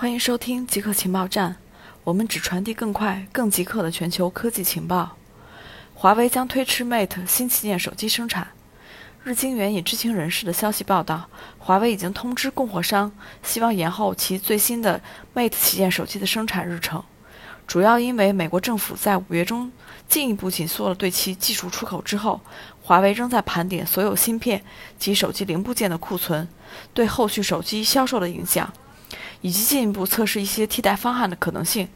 欢迎收听极客情报站，我们只传递更快、更极客的全球科技情报。华为将推迟 Mate 新旗舰手机生产。日经援引知情人士的消息报道，华为已经通知供货商，希望延后其最新的 Mate 旗舰手机的生产日程，主要因为美国政府在五月中进一步紧缩了对其技术出口之后，华为仍在盘点所有芯片及手机零部件的库存对后续手机销售的影响。以及进一步测试一些替代方案的可能性。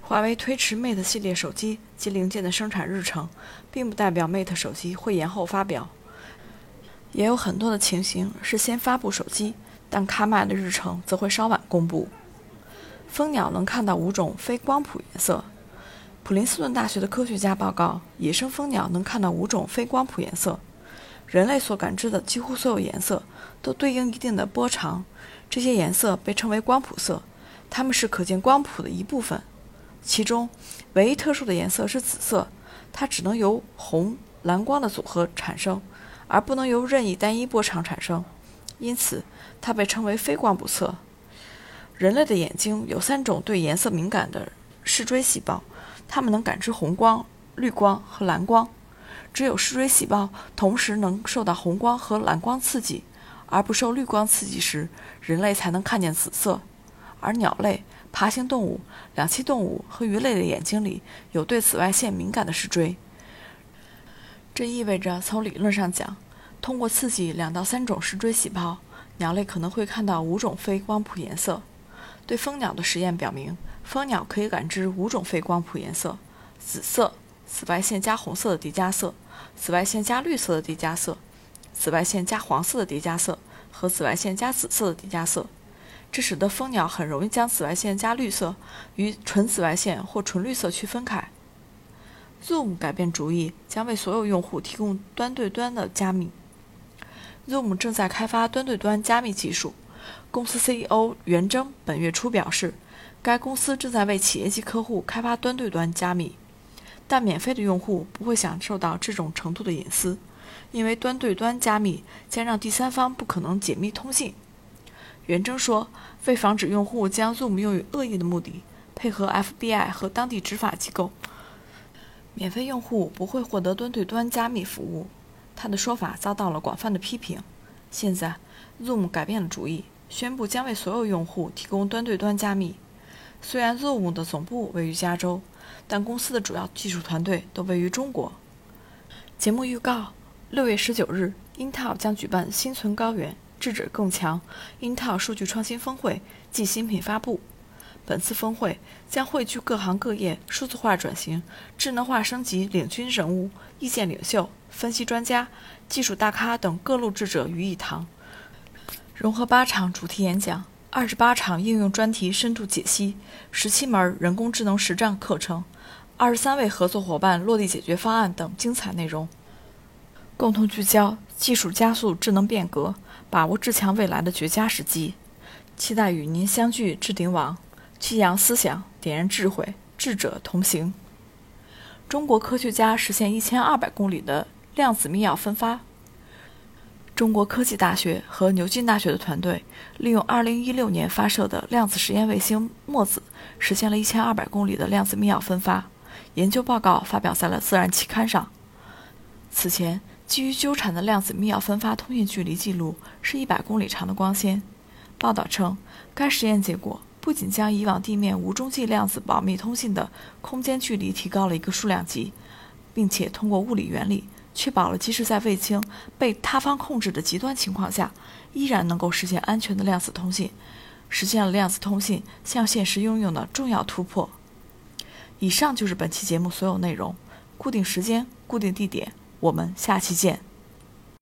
华为推迟 Mate 系列手机及零件的生产日程，并不代表 Mate 手机会延后发表。也有很多的情形是先发布手机，但开卖的日程则会稍晚公布。蜂鸟能看到五种非光谱颜色。普林斯顿大学的科学家报告，野生蜂鸟能看到五种非光谱颜色。人类所感知的几乎所有颜色都对应一定的波长。这些颜色被称为光谱色，它们是可见光谱的一部分。其中，唯一特殊的颜色是紫色，它只能由红、蓝光的组合产生，而不能由任意单一波长产生，因此它被称为非光谱色。人类的眼睛有三种对颜色敏感的视锥细胞，它们能感知红光、绿光和蓝光。只有视锥细胞同时能受到红光和蓝光刺激。而不受绿光刺激时，人类才能看见紫色。而鸟类、爬行动物、两栖动物和鱼类的眼睛里有对紫外线敏感的视锥。这意味着，从理论上讲，通过刺激两到三种视锥细胞，鸟类可能会看到五种非光谱颜色。对蜂鸟的实验表明，蜂鸟可以感知五种非光谱颜色：紫色、紫外线加红色的叠加色、紫外线加绿色的叠加色。紫外线加黄色的叠加色和紫外线加紫色的叠加色，这使得蜂鸟很容易将紫外线加绿色与纯紫外线或纯绿色区分开。Zoom 改变主意，将为所有用户提供端对端的加密。Zoom 正在开发端对端加密技术。公司 CEO 袁征本月初表示，该公司正在为企业级客户开发端对端加密，但免费的用户不会享受到这种程度的隐私。因为端对端加密将让第三方不可能解密通信，袁征说，为防止用户将 Zoom 用于恶意的目的，配合 FBI 和当地执法机构，免费用户不会获得端对端加密服务。他的说法遭到了广泛的批评。现在，Zoom 改变了主意，宣布将为所有用户提供端对端加密。虽然 Zoom 的总部位于加州，但公司的主要技术团队都位于中国。节目预告。六月十九日，Intel 将举办“心存高原，智者更强 ”Intel 数据创新峰会暨新品发布。本次峰会将汇聚各行各业数字化转型、智能化升级领军人物、意见领袖、分析专家、技术大咖等各路智者于一堂，融合八场主题演讲、二十八场应用专题深度解析、十七门人工智能实战课程、二十三位合作伙伴落地解决方案等精彩内容。共同聚焦技术加速智能变革，把握智强未来的绝佳时机。期待与您相聚置顶网，激扬思想，点燃智慧，智者同行。中国科学家实现一千二百公里的量子密钥分发。中国科技大学和牛津大学的团队利用二零一六年发射的量子实验卫星墨子，实现了一千二百公里的量子密钥分发。研究报告发表在了《自然》期刊上。此前。基于纠缠的量子密钥分发通信距离记录是一百公里长的光纤。报道称，该实验结果不仅将以往地面无中继量子保密通信的空间距离提高了一个数量级，并且通过物理原理确保了即使在卫星被塌方控制的极端情况下，依然能够实现安全的量子通信，实现了量子通信向现实应用的重要突破。以上就是本期节目所有内容。固定时间，固定地点。我们下期见。